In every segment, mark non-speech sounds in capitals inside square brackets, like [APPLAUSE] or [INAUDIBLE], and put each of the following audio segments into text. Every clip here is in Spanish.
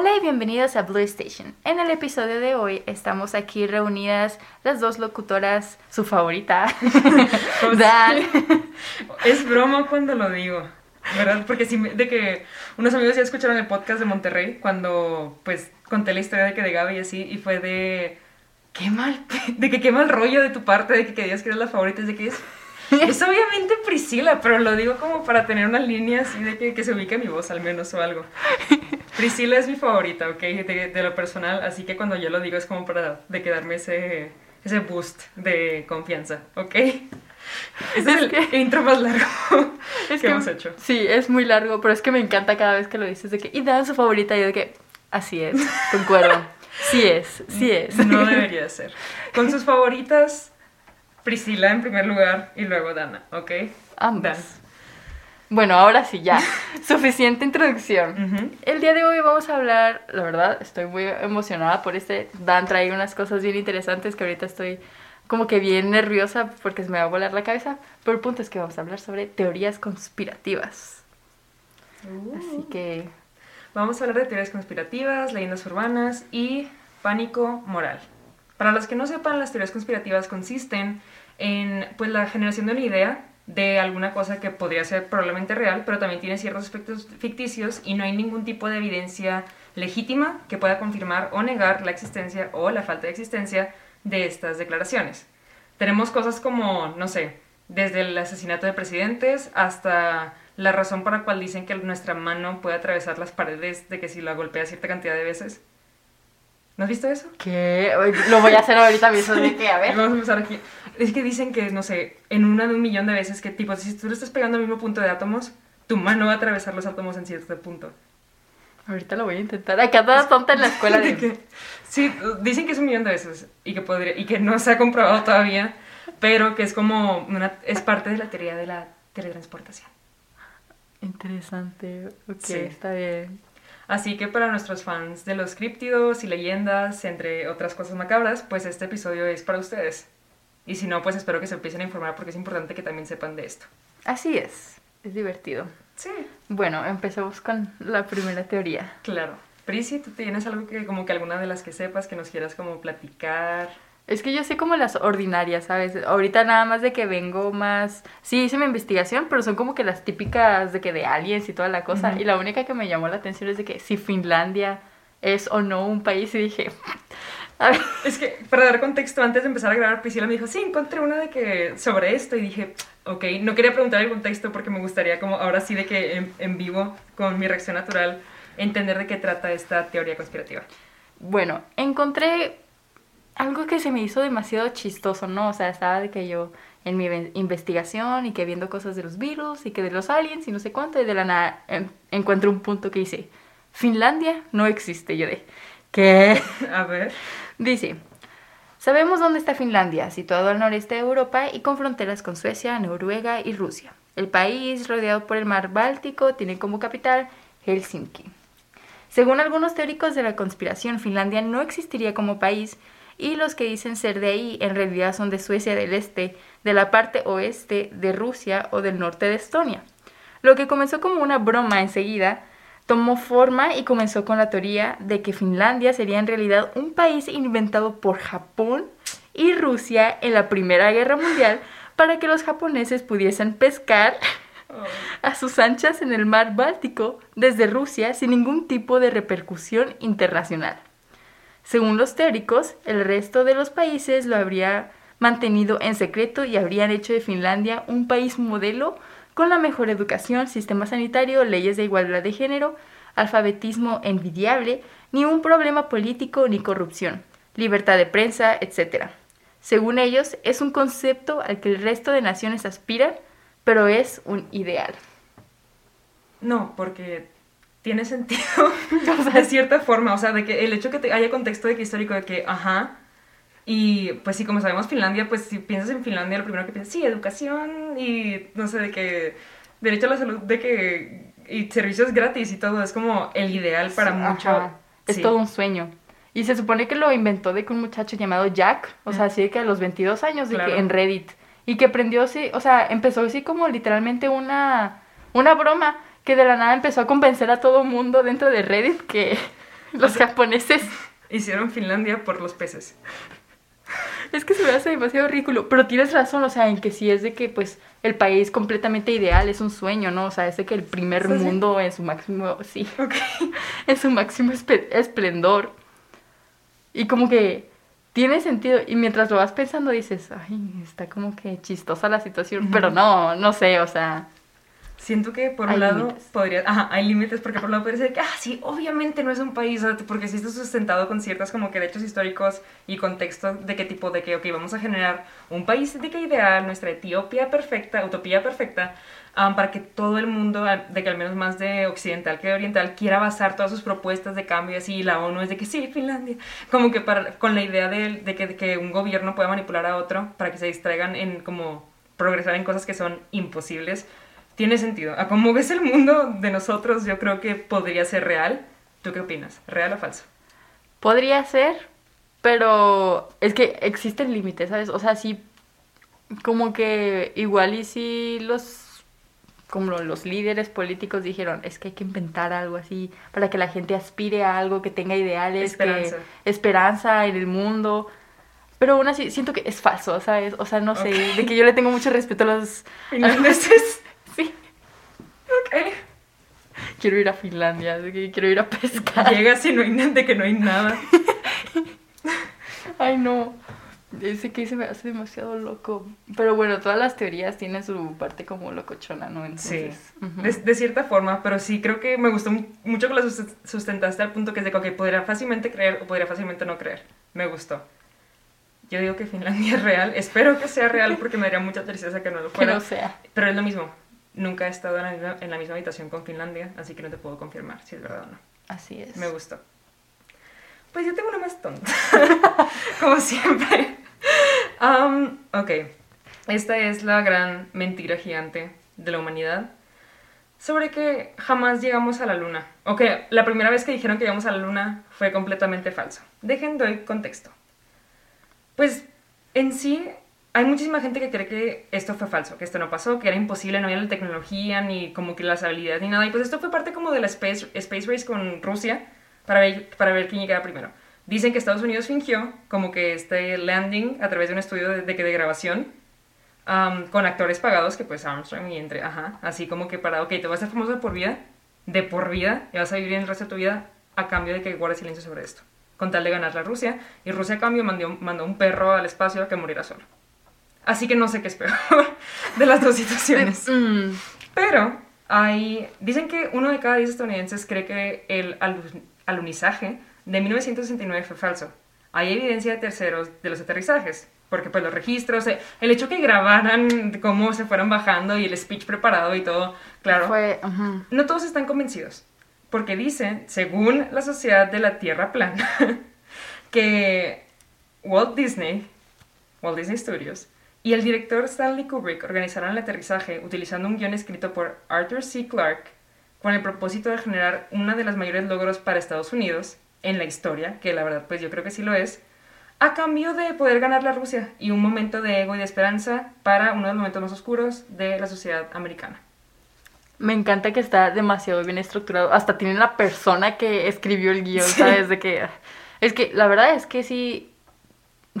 Hola y bienvenidos a Blue Station. En el episodio de hoy estamos aquí reunidas las dos locutoras, su favorita, [LAUGHS] Dan. [LAUGHS] Es broma cuando lo digo, ¿verdad? Porque sí, me- de que unos amigos ya escucharon el podcast de Monterrey cuando pues conté la historia de que de Gaby y así y fue de qué mal, de que qué mal rollo de tu parte de que querías que eres la favorita, es de que es [LAUGHS] es obviamente Priscila, pero lo digo como para tener una línea así de que, que se ubique mi voz al menos o algo. Priscila es mi favorita, ¿ok? De, de lo personal, así que cuando yo lo digo es como para de que darme ese, ese boost de confianza, ¿ok? Ese es, el que- intro más largo [LAUGHS] Es que hemos hecho. Sí, es muy largo, pero es que me encanta cada vez que lo dices de que, y Dan su favorita, y yo de que, así es, [LAUGHS] concuerdo. Sí es, sí es. No debería ser. Con sus favoritas, Priscila en primer lugar y luego Dana, ¿ok? Ambas. Dan. Bueno, ahora sí, ya. [LAUGHS] Suficiente introducción. El día de hoy vamos a hablar, la verdad, estoy muy emocionada por este. Dan trae unas cosas bien interesantes que ahorita estoy como que bien nerviosa porque se me va a volar la cabeza. Pero el punto es que vamos a hablar sobre teorías conspirativas. Así que, Vamos a hablar de teorías conspirativas, leyendas urbanas y pánico moral. Para los que no sepan, las teorías conspirativas consisten en pues, la generación de una idea de alguna cosa que podría ser probablemente real, pero también tiene ciertos aspectos ficticios y no hay ningún tipo de evidencia legítima que pueda confirmar o negar la existencia o la falta de existencia de estas declaraciones. Tenemos cosas como, no sé, desde el asesinato de presidentes hasta la razón por la cual dicen que nuestra mano puede atravesar las paredes de que si la golpea cierta cantidad de veces. ¿No has visto eso? ¿qué? Lo voy a hacer ahorita mismo. De que, a [LAUGHS] ver. Vamos a empezar aquí. Es que dicen que, no sé, en una de un millón de veces que, tipo, si tú le estás pegando al mismo punto de átomos, tu mano va a atravesar los átomos en cierto punto. Ahorita lo voy a intentar. Acá toda tonta en la escuela [LAUGHS] de... que- sí, dicen que es un millón de veces y que, podría, y que no se ha comprobado todavía, pero que es como una, es parte de la teoría de la teletransportación. Interesante. Ok, Sí. está bien. Así que para nuestros fans de los críptidos y leyendas, entre otras cosas macabras, pues este episodio es para ustedes. Y si no, pues espero que se empiecen a informar porque es importante que también sepan de esto. Así es. Es divertido. Sí. Bueno, empecemos con la primera teoría. Claro. Prisi, ¿tú tienes algo que como que alguna de las que sepas que nos quieras como platicar? Es que yo sé como las ordinarias, ¿sabes? Ahorita nada más de que vengo más... Sí, hice mi investigación, pero son como que las típicas de que de aliens y toda la cosa. Y la única que me llamó la atención es de que si Finlandia es o no un país. Y dije... [LAUGHS] A ver, Es que para dar contexto, antes de empezar a grabar, Priscila me dijo, sí, encontré una de que sobre esto y dije, ok, no quería preguntar el contexto porque me gustaría como ahora sí de que en, en vivo, con mi reacción natural, entender de qué trata esta teoría conspirativa. Bueno, encontré algo que se me hizo demasiado chistoso, ¿no? O sea, estaba de que yo en mi ve- investigación y que viendo cosas de los virus y que de los aliens y no sé cuánto, y de la nada en- encuentro un punto que dice, Finlandia no existe. Yo de, ¿qué? [LAUGHS] A ver. Dice, sabemos dónde está Finlandia, situado al noreste de Europa y con fronteras con Suecia, Noruega y Rusia. El país, rodeado por el mar Báltico, tiene como capital Helsinki. Según algunos teóricos de la conspiración, Finlandia no existiría como país y los que dicen ser de ahí en realidad son de Suecia del Este, de la parte oeste de Rusia o del norte de Estonia. Lo que comenzó como una broma enseguida tomó forma y comenzó con la teoría de que Finlandia sería en realidad un país inventado por Japón y Rusia en la Primera Guerra Mundial para que los japoneses pudiesen pescar a sus anchas en el mar Báltico desde Rusia sin ningún tipo de repercusión internacional. Según los teóricos, el resto de los países lo habría mantenido en secreto y habrían hecho de Finlandia un país modelo con la mejor educación, sistema sanitario, leyes de igualdad de género, alfabetismo envidiable, ni un problema político ni corrupción, libertad de prensa, etc. Según ellos, es un concepto al que el resto de naciones aspiran, pero es un ideal. No, porque tiene sentido [LAUGHS] [LAUGHS] de cierta forma, o sea, de que el hecho que te- haya contexto de que histórico de que, ajá, y pues sí, como sabemos Finlandia, pues si piensas en Finlandia, lo primero que piensas, sí, educación y no sé, de que derecho a la salud, de que y servicios gratis y todo, es como el ideal para Sí, mucho. ajá. Es sí. todo un sueño. Y se supone que lo inventó de que un muchacho llamado Jack, o sea, así de que a los 22 años, de Claro. que en Reddit. Y que aprendió así, o sea, empezó así como literalmente una, una broma que de la nada empezó a convencer a todo mundo dentro de Reddit que, [LAUGHS] Los japoneses. Hicieron Finlandia por los peces. Es que se me hace demasiado ridículo, pero tienes razón, o sea, en que sí es de que pues el país completamente ideal es un sueño, ¿no? O sea, es de que el primer ¿Sí? mundo en su máximo, sí, Ok. [LAUGHS] en su máximo esplendor. Y como que tiene sentido, y mientras lo vas pensando dices, ay, está como que chistosa la situación, pero no, no sé, o sea, Siento que por un Hay lado límites. podría, ajá, hay límites porque por un lado podría ser que, ah, sí, obviamente no es un país, porque sí está sustentado con ciertas como que derechos históricos y contexto de qué tipo, de que, ok, vamos a generar un país de que ideal, nuestra Etiopía perfecta, utopía perfecta, um, para que todo el mundo, de que al menos más de occidental que de oriental, quiera basar todas sus propuestas de cambio y así, y la ONU es de que sí, Finlandia, como que para, con la idea de, de que, de que un gobierno pueda manipular a otro para que se distraigan en como progresar en cosas que son imposibles, tiene sentido. A como ves el mundo de nosotros, yo creo que podría ser real. ¿Tú qué opinas? ¿Real o falso? podría ser, pero es que existen límites, ¿sabes? O sea, sí, como que igual y si los como los líderes políticos dijeron, es que hay que inventar algo así para que la gente aspire a algo, que tenga ideales, Esperanza. que esperanza en el mundo. Pero aún así siento que es falso, ¿sabes? O sea, no sé, de que yo le tengo mucho respeto a los [LAUGHS] Finlandeses. Sí, ok. quiero ir a Finlandia, que quiero ir a pescar. Llegas y no hay nada, que no hay nada. [LAUGHS] Ay, no. Ese que se me hace demasiado loco. Pero bueno, todas las teorías tienen su parte como locochona, ¿no? Sí, de, de cierta forma, pero sí creo que me gustó mu- mucho que lo sus- sustentaste al punto que es de que, ok, podría fácilmente creer o podría fácilmente no creer. Me gustó. Yo digo que Finlandia [LAUGHS] es real. Espero que sea real porque me daría mucha tristeza que no lo que fuera. no sea. Pero es lo mismo. Nunca he estado en la, misma, en la misma habitación con Finlandia, así que no te puedo confirmar si es verdad o no. Así es. Me gustó. Pues yo tengo una más tonta. [LAUGHS] Como siempre. Am, ok. Esta es la gran mentira gigante de la humanidad. Sobre que jamás llegamos a la luna. Ok, la primera vez que dijeron que llegamos a la luna fue completamente falso. Dejen doy contexto. Pues en sí hay muchísima gente que cree que esto fue falso, que esto no pasó, que era imposible, no había la tecnología ni como que las habilidades ni nada. Y pues esto fue parte como de la Space, space Race con Rusia para ver, para ver quién llegaba primero. Dicen que Estados Unidos fingió como que este landing a través de un estudio de, de, de grabación um, con actores pagados, que pues Armstrong y entre, ajá, así como que para, ok, te vas a ser famoso de por vida, de por vida, y vas a vivir el resto de tu vida a cambio de que guardes silencio sobre esto, con tal de ganar la Rusia, y Rusia a cambio mandó, mandó un perro al espacio a que muriera solo. Así que no sé qué es peor [LAUGHS] de las dos situaciones. [LAUGHS] Mm, Pero hay, dicen que uno de cada diez estadounidenses cree que el alu- alunizaje de 1969 fue falso. Hay evidencia de terceros de los aterrizajes, porque pues los registros, eh, el hecho que grabaran cómo se fueron bajando y el speech preparado y todo, claro, Fue. no todos están convencidos, porque dicen, según la Sociedad de la Tierra Plana, [LAUGHS] que Walt Disney, Walt Disney Studios, y el director Stanley Kubrick organizaron el aterrizaje utilizando un guion escrito por Arthur C. Clarke con el propósito de generar uno de los mayores logros para Estados Unidos en la historia, que la verdad pues yo creo que sí lo es, a cambio de poder ganar la Rusia y un momento de ego y de esperanza para uno de los momentos más oscuros de la sociedad americana. Me encanta que está demasiado bien estructurado. Hasta tiene la persona que escribió el guion, Sí. ¿sabes? De que. Es que la verdad es que sí.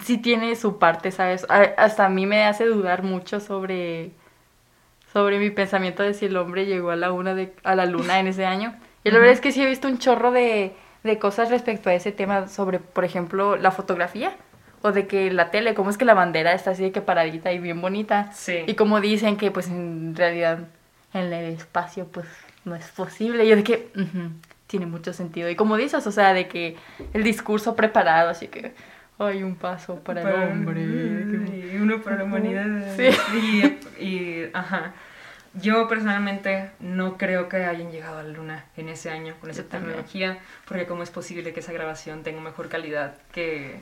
Sí tiene su parte, ¿sabes? A- Hasta a mí me hace dudar mucho sobre. Sobre mi pensamiento de si el hombre llegó a la, una de, a la luna en ese año. Y la verdad es que sí he visto un chorro de, de cosas respecto a ese tema, sobre, por ejemplo, la fotografía. O de que la tele, cómo es que la bandera está así de que paradita y bien bonita. Sí. Y como dicen que pues en realidad en el espacio pues no es posible. Y yo de que tiene mucho sentido. Y como dices, o sea, de que el discurso preparado, así que hay un paso para, el hombre. Y uno para la humanidad. Sí. Y, y, ajá. Yo personalmente no creo que hayan llegado a la luna en ese año con esa Yo también. tecnología, porque cómo es posible que esa grabación tenga mejor calidad que,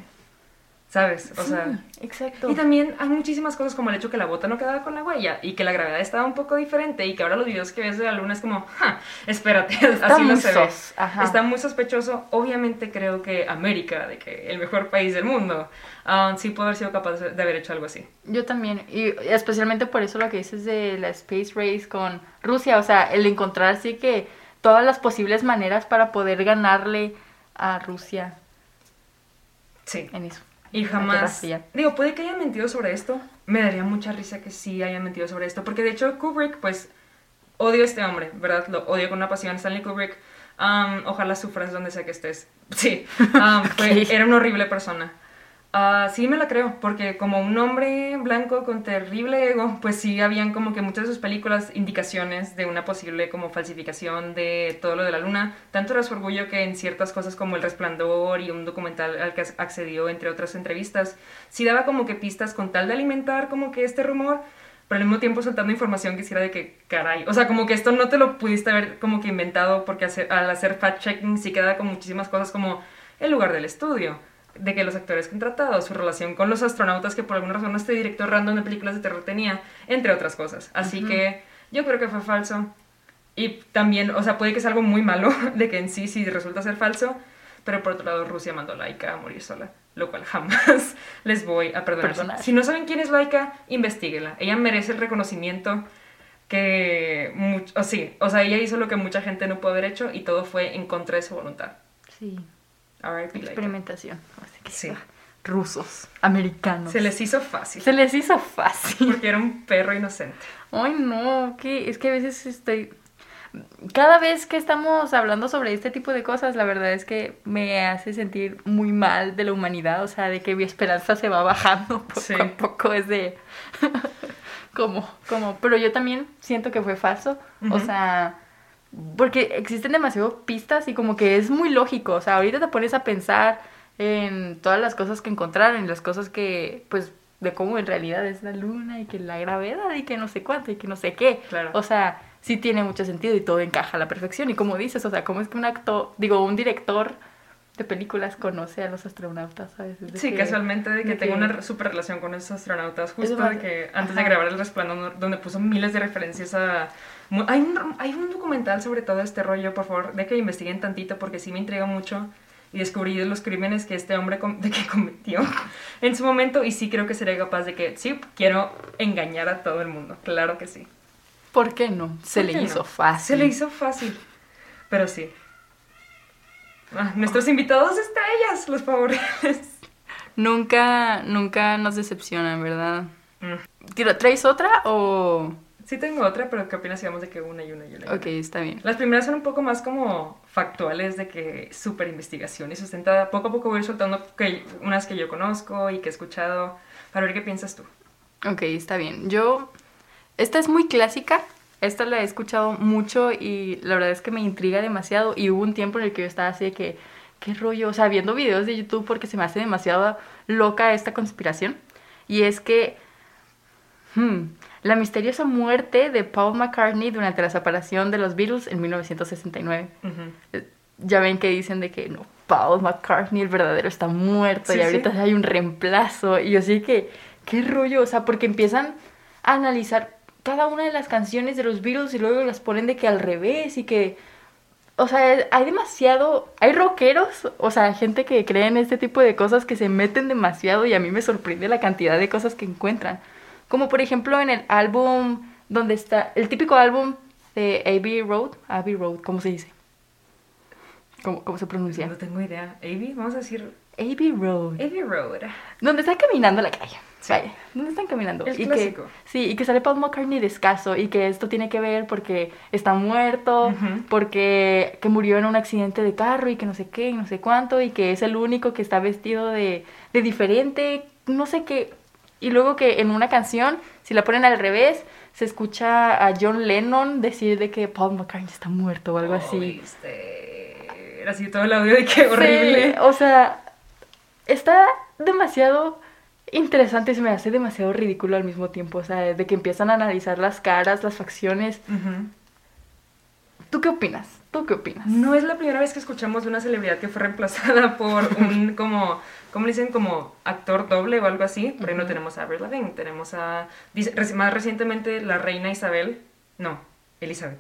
¿sabes? O sea, exacto. y también hay muchísimas cosas como el hecho que la bota no quedaba con la huella y que la gravedad estaba un poco diferente y que ahora los videos que ves de la luna es como, ja, espérate, [LAUGHS] Está así no se ve. ajá. Está muy sospechoso. Obviamente creo que América, de que el mejor país del mundo, ah, sí puede haber sido capaz de haber hecho algo así. Yo también, y especialmente por eso lo que dices de la Space Race con Rusia, o sea, el encontrar así que todas las posibles maneras para poder ganarle a Rusia Sí. en eso. Y jamás. Digo, puede que haya mentido sobre esto. Me daría mucha risa que sí haya mentido sobre esto. Porque de hecho, Kubrick, pues. Odio a este hombre, ¿verdad? Lo odio con una pasión. Stanley Kubrick. um, ojalá sufras donde sea que estés. Sí. [LAUGHS] um, fue- era una horrible persona. Ah, sí me la creo, porque como un hombre blanco con terrible ego, [LAUGHS] pues sí habían como que muchas de sus películas indicaciones de una posible como falsificación de todo lo de la luna. Tanto era su orgullo que en ciertas cosas como El Resplandor y un documental al que accedió entre otras entrevistas, sí daba como que pistas con tal de alimentar como que este rumor, pero al mismo tiempo soltando información que hiciera de que, caray, o sea, como que esto no te lo pudiste haber como que inventado porque al hacer fact-checking sí queda con muchísimas cosas como el lugar del estudio, de que los actores contratados, su relación con los astronautas que por alguna razón este director random de películas de terror tenía, entre otras cosas. Así que yo creo que fue falso. Y también, o sea, puede que sea algo muy malo [LAUGHS] de que en sí sí resulta ser falso, pero por otro lado Rusia mandó a Laika a morir sola, lo cual jamás [LAUGHS] les voy a perdonar. Perdonar. Si no saben quién es Laika, investiguela. Ella merece el reconocimiento que much- o sí, o sea, ella hizo lo que mucha gente no pudo haber hecho y todo fue en contra de su voluntad. Sí. Experimentación. Así que, Sí. Rusos, americanos. Se les hizo fácil. Se les hizo fácil. Porque era un perro inocente. Ay, no, que es que a veces estoy... Cada vez que estamos hablando sobre este tipo de cosas, la verdad es que me hace sentir muy mal de la humanidad, o sea, de que mi esperanza se va bajando [LAUGHS] poco Sí. a poco, es de... [LAUGHS] como, como, pero yo también siento que fue falso, o sea, porque existen demasiado pistas y como que es muy lógico, o sea, ahorita te pones a pensar en todas las cosas que encontraron y las cosas que, pues, de cómo en realidad es la luna y que la gravedad y que no sé cuánto y que no sé qué. Claro. O sea, sí tiene mucho sentido y todo encaja a la perfección. Y como dices, o sea, ¿cómo es que un actor, digo, un director de películas conoce a los astronautas, ¿sabes? Es de Sí, que- casualmente de que de tengo que- una super relación con esos astronautas, justo de que antes de grabar El Resplandor, donde puso miles de referencias a... Hay un, hay un documental sobre todo este rollo, por favor, de que investiguen tantito porque sí me intriga mucho y descubrí los crímenes que este hombre com- [LAUGHS] de que cometió en su momento y sí creo que sería capaz de que, sí, quiero engañar a todo el mundo, claro que sí. ¿Por qué no? Se ¿Por le hizo no? fácil. Se le hizo fácil, pero sí. Ah, nuestros invitados estrellas, los favoritos. Nunca, nunca nos decepcionan, ¿verdad? Mm. ¿Traes otra o...? Sí tengo otra, pero ¿qué opinas si vamos de que una y una y una? Ok, está bien. Las primeras son un poco más como factuales de que súper investigación y sustentada. Poco a poco voy a ir soltando que, unas que yo conozco y que he escuchado para ver qué piensas tú. Ok, está bien. Yo, esta es muy clásica, esta la he escuchado mucho y la verdad es que me intriga demasiado y hubo un tiempo en el que yo estaba así de que, ¿qué rollo? O sea, viendo videos de YouTube porque se me hace demasiado loca esta conspiración. Y es que, hmm, la misteriosa muerte de Paul McCartney durante la separación de los Beatles en 1969. Ujú. Eh, Ya ven que dicen de que no, Paul McCartney el verdadero está muerto Sí, y ahorita sí. hay un reemplazo. Y yo sí que, qué rollo, o sea, porque empiezan a analizar cada una de las canciones de los Beatles y luego las ponen de que al revés y que, o sea, hay demasiado, hay rockeros, o sea, gente que cree en este tipo de cosas que se meten demasiado y a mí me sorprende la cantidad de cosas que encuentran. Como por ejemplo en el álbum donde está, el típico álbum de Abbey Road, Abbey Road, ¿cómo se dice? ¿Cómo, cómo se pronuncia? No tengo idea. Abbey, vamos a decir Abbey Road. Abbey Road. Donde están caminando a la calle. Sí. Vaya, donde están caminando. El y clásico. Que, sí, y que sale Paul McCartney descalzo y que esto tiene que ver porque está muerto, porque que murió en un accidente de carro y que no sé qué y no sé cuánto y que es el único que está vestido de, de diferente, no sé qué. Y luego que en una canción, si la ponen al revés, se escucha a John Lennon decir de que Paul McCartney está muerto o algo así. ¿Viste? Era así todo el audio de qué horrible. Sí, o sea, está demasiado interesante, se me hace demasiado ridículo al mismo tiempo, o sea, de que empiezan a analizar las caras, las facciones. ¿Tú qué opinas? ¿Tú qué opinas? No es la primera vez que escuchamos de una celebridad que fue reemplazada por un como, ¿cómo le dicen? Como actor doble o algo así. Por ejemplo, Ujú. tenemos a Avril Lavigne, tenemos a, más recientemente, la reina Isabel. No, Elizabeth.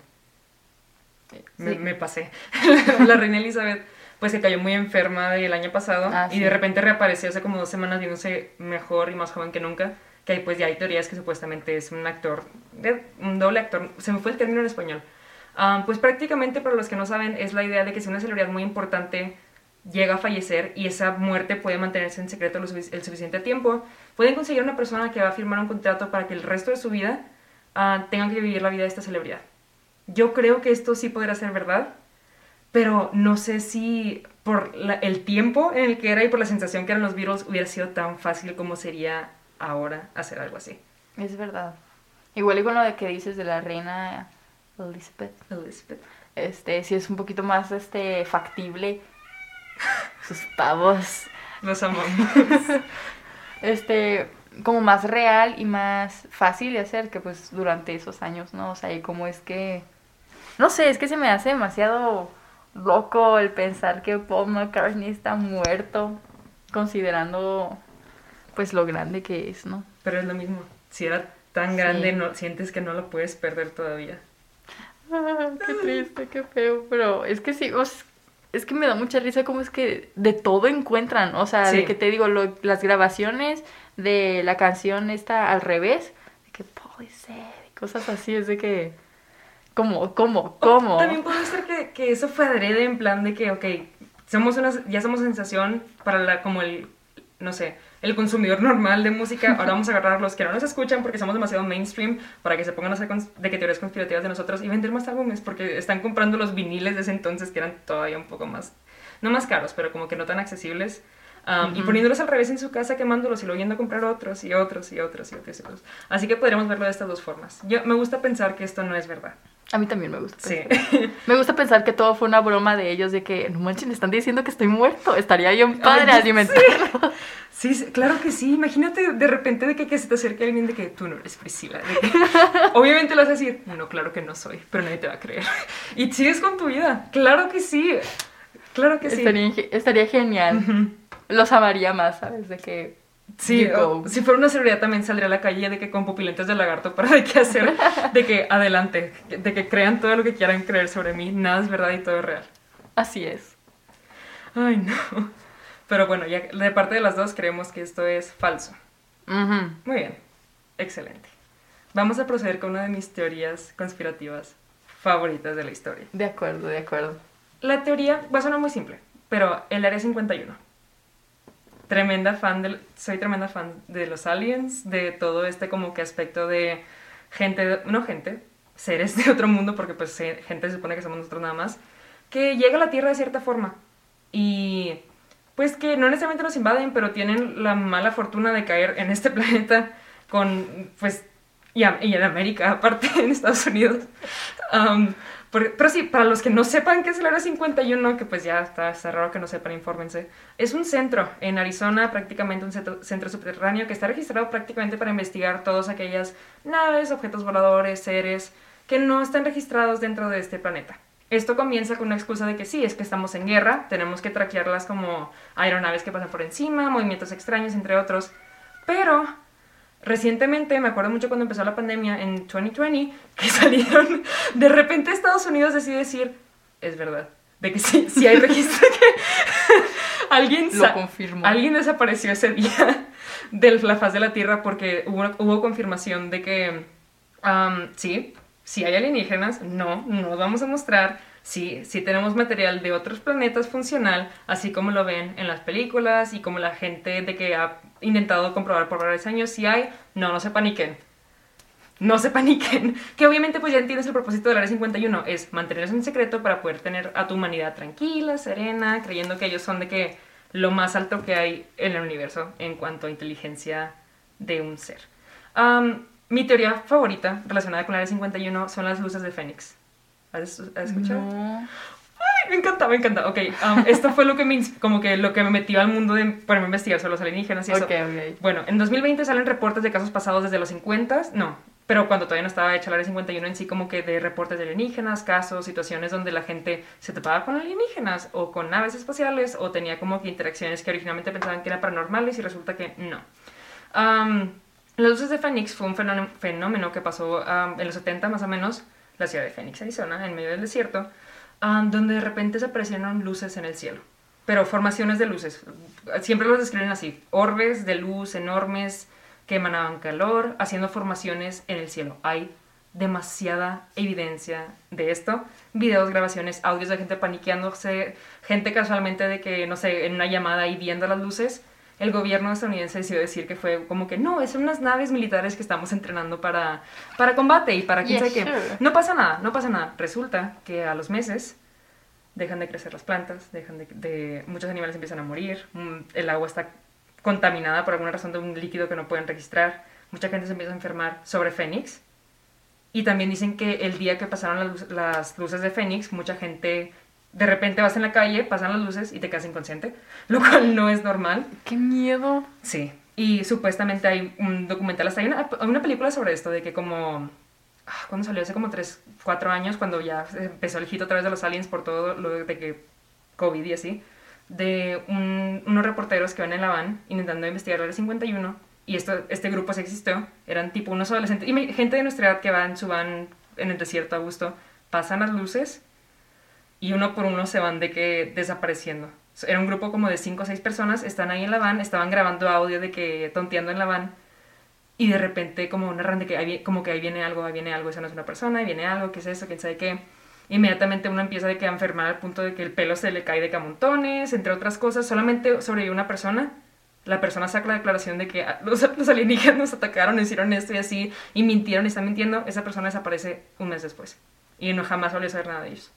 Me, Sí. me pasé. [LAUGHS] la reina Elizabeth, pues se cayó muy enferma el año pasado Ah, y sí. de repente reapareció hace como dos semanas viéndose mejor y más joven que nunca. Que ahí pues ya hay teorías que supuestamente es un actor, de- un doble actor, se me fue el término en español. Ah, pues prácticamente para los que no saben es la idea de que si una celebridad muy importante llega a fallecer y esa muerte puede mantenerse en secreto sufic- el suficiente tiempo, pueden conseguir una persona que va a firmar un contrato para que el resto de su vida ah, tengan que vivir la vida de esta celebridad. Yo creo que esto sí podrá ser verdad, pero no sé si por la- el tiempo en el que era y por la sensación que eran los Beatles hubiera sido tan fácil como sería ahora hacer algo así. Es verdad. Igual y con lo de que dices de la reina Elizabeth. Elizabeth. Este, sí es un poquito más este factible. Sus pavos. Los amamos. [LAUGHS] Este, como más real y más fácil de hacer que pues durante esos años, ¿no? O sea, y como es que. No sé, es que se me hace demasiado loco el pensar que Paul McCartney está muerto, considerando pues lo grande que es, ¿no? Pero es lo mismo. Si era tan Sí. grande, no, sientes que no lo puedes perder todavía. Ah, qué triste, qué feo, pero es que sí, o es que me da mucha risa como es que de todo encuentran, o sea, Sí. de que te digo, lo- las grabaciones de la canción esta al revés, de que dead, y cosas así, es de que, ¿cómo, cómo, cómo? También puede ser que, que eso fue adrede en plan de que, ok, somos una, ya somos sensación para la, como el, no sé, el consumidor normal de música. Ahora vamos a agarrar los que no nos escuchan porque somos demasiado mainstream para que se pongan a hacer de que teorías conspirativas de nosotros y vender más álbumes porque están comprando los viniles de ese entonces que eran todavía un poco más, no más caros, pero como que no tan accesibles. Um, Y Ujú. poniéndolos al revés en su casa, quemándolos y luego yendo a comprar otros y otros y otros y otros. y otros. Así que podríamos verlo de estas dos formas. Yo, me gusta pensar que esto no es verdad. A mí también me gusta. Sí. Me gusta pensar que todo fue una broma de ellos, de que, no manches, me están diciendo que estoy muerto, estaría bien padre Ay, alimentarlo. Sí, sí, claro que sí. Imagínate de repente de que, que se te acerque alguien de que tú no eres Priscila. que- [LAUGHS] obviamente le vas a decir, no, claro que no soy, pero nadie te va a creer. Y sigues con tu vida. Claro que sí. Claro que sí. Estaría, genial. Los amaría más, ¿sabes? De que... Sí, o- si fuera una celebridad también saldría a la calle de que con pupilentes de lagarto para de qué hacer, [LAUGHS] de que adelante, de que crean todo lo que quieran creer sobre mí, nada es verdad y todo es real. Así es. Ay, no. Pero bueno, ya de parte de las dos creemos que esto es falso. Ujú. Muy bien, excelente. Vamos a proceder con una de mis teorías conspirativas favoritas de la historia. De acuerdo, de acuerdo. La teoría va a sonar muy simple, pero el Área 51. Tremenda fan del, soy tremenda fan de los aliens, de todo este como que aspecto de gente, de- no gente, seres de otro mundo, porque pues gente se supone que somos nosotros nada más, que llega a la Tierra de cierta forma y pues que no necesariamente nos invaden, pero tienen la mala fortuna de caer en este [LAUGHS] planeta con pues y, en América, [LAUGHS] aparte en Estados Unidos. Por- pero sí, para los que no sepan qué es el Área 51, que pues ya está, está raro que no sepan, infórmense. Es un centro en Arizona, prácticamente un centro, centro subterráneo que está registrado prácticamente para investigar todas aquellas naves, objetos voladores, seres que no están registrados dentro de este planeta. Esto comienza con una excusa de que sí, es que estamos en guerra, tenemos que traquearlas como aeronaves que pasan por encima, movimientos extraños, entre otros. Pero Recientemente, me acuerdo mucho cuando empezó la pandemia en 2020, que [LAUGHS] salieron, de repente Estados Unidos decide decir, es verdad, de que sí, sí hay registro que [LAUGHS] alguien, Lo confirmo. alguien desapareció ese día [LAUGHS] de la faz de la Tierra porque hubo, hubo confirmación de que, sí, sí hay alienígenas, no, no los vamos a mostrar, sí, sí tenemos material de otros planetas funcional, así como lo ven en las películas y como la gente de que ha intentado comprobar por varios años, si hay, no, no se paniquen. No se [LAUGHS] paniquen. Que obviamente pues ya entiendes el propósito del Área 51, es mantenerse en secreto para poder tener a tu humanidad tranquila, serena, creyendo que ellos son de que lo más alto que hay en el universo en cuanto a inteligencia de un ser. Am, mi teoría favorita relacionada con el Área 51 son las luces de Fénix. ¿Has, has escuchado? No. Ay, me encanta, me encanta. Ok, um, esto fue lo que me, como que lo que me metió al mundo de ponerme a investigar sobre los alienígenas y eso. Ok, ok. Bueno, en 2020 salen reportes de casos pasados desde los 50, no, pero cuando todavía no estaba hecha la área 51 en sí, como que de reportes de alienígenas, casos, situaciones donde la gente se topaba con alienígenas o con naves espaciales o tenía como que interacciones que originalmente pensaban que eran paranormales y resulta que no. Um, las luces de Phoenix fue un fenómeno, fenómeno que pasó um, en los 70 más o menos, la ciudad de Phoenix, Arizona, en medio del desierto, um, donde de repente se aparecieron luces en el cielo. Pero formaciones de luces. Siempre los describen así. Orbes de luz enormes que emanaban calor, haciendo formaciones en el cielo. Hay demasiada evidencia de esto. Videos, grabaciones, audios de gente paniqueándose, gente casualmente de que, no sé, en una llamada y viendo las luces. El gobierno estadounidense decidió decir que fue como que no, son unas naves militares que estamos entrenando para, para combate y para quién Yeah, sabe qué. No pasa nada, no pasa nada. Resulta que a los meses dejan de crecer las plantas, dejan de, de- muchos animales empiezan a morir, mm, el agua está contaminada por alguna razón de un líquido que no pueden registrar, mucha gente se empieza a enfermar sobre Fénix. Y también dicen que el día que pasaron las luces de Fénix, mucha gente, de repente vas en la calle, pasan las luces y te quedas inconsciente, [LAUGHS] lo cual no es normal. ¡Qué miedo! Sí. Y supuestamente hay un documental, hasta hay una, hay una película sobre esto, de que como... ah, ¿Cuándo salió? Hace como 3, 4 años, cuando ya empezó el hit otra vez de los aliens por todo lo de que COVID y así, de un- unos reporteros que van en la van intentando investigar el 51 y esto, este grupo sí existió, eran tipo unos adolescentes, y gente de nuestra edad que va en su van en el desierto a gusto, pasan las luces y uno por uno se van de que desapareciendo. Era un grupo como de 5 o 6 personas, están ahí en la van, estaban grabando audio de que tonteando en la van y de repente como narran de que ahí, como que ahí viene algo, ahí viene algo, esa no es una persona, ahí viene algo, ¿qué es eso? ¿Quién sabe qué? Inmediatamente uno empieza de que a enfermar al punto de que el pelo se le cae de que a montones, entre otras cosas, solamente sobrevive una persona. La persona saca la declaración de que ah, los, los alienígenas nos [LAUGHS] atacaron, hicieron esto y así, y mintieron y están mintiendo. Esa persona desaparece un mes después. Y no jamás volvió a saber nada de ellos.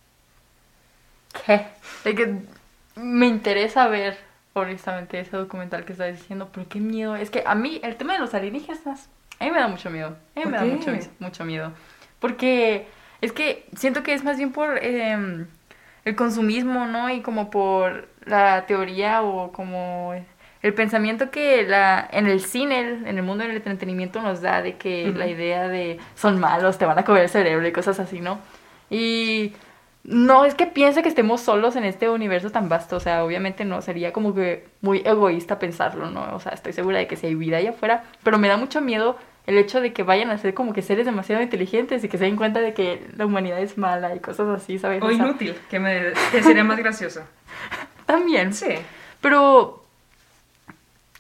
¿Qué? De que me interesa ver, honestamente, ese documental que estás diciendo, pero qué miedo. Es que a mí, el tema de los alienígenas, a mí me da mucho miedo. A mí ¿Por me da qué? mucho, mucho miedo. Porque es que siento que es más bien por eh, el consumismo, ¿no? Y como por la teoría o como el pensamiento que la, en el cine, en el mundo del entretenimiento nos da de que Ujú. la idea de son malos, te van a comer el cerebro y cosas así, ¿no? Y no es que piense que estemos solos en este universo tan vasto, o sea, obviamente no, sería como que muy egoísta pensarlo, ¿no? O sea, estoy segura de que si hay vida allá afuera, pero me da mucho miedo el hecho de que vayan a ser como que seres demasiado inteligentes y que se den cuenta de que la humanidad es mala y cosas así, ¿sabes? O sea, inútil, que, me, que sería más gracioso. [LAUGHS] También. Sí. Pero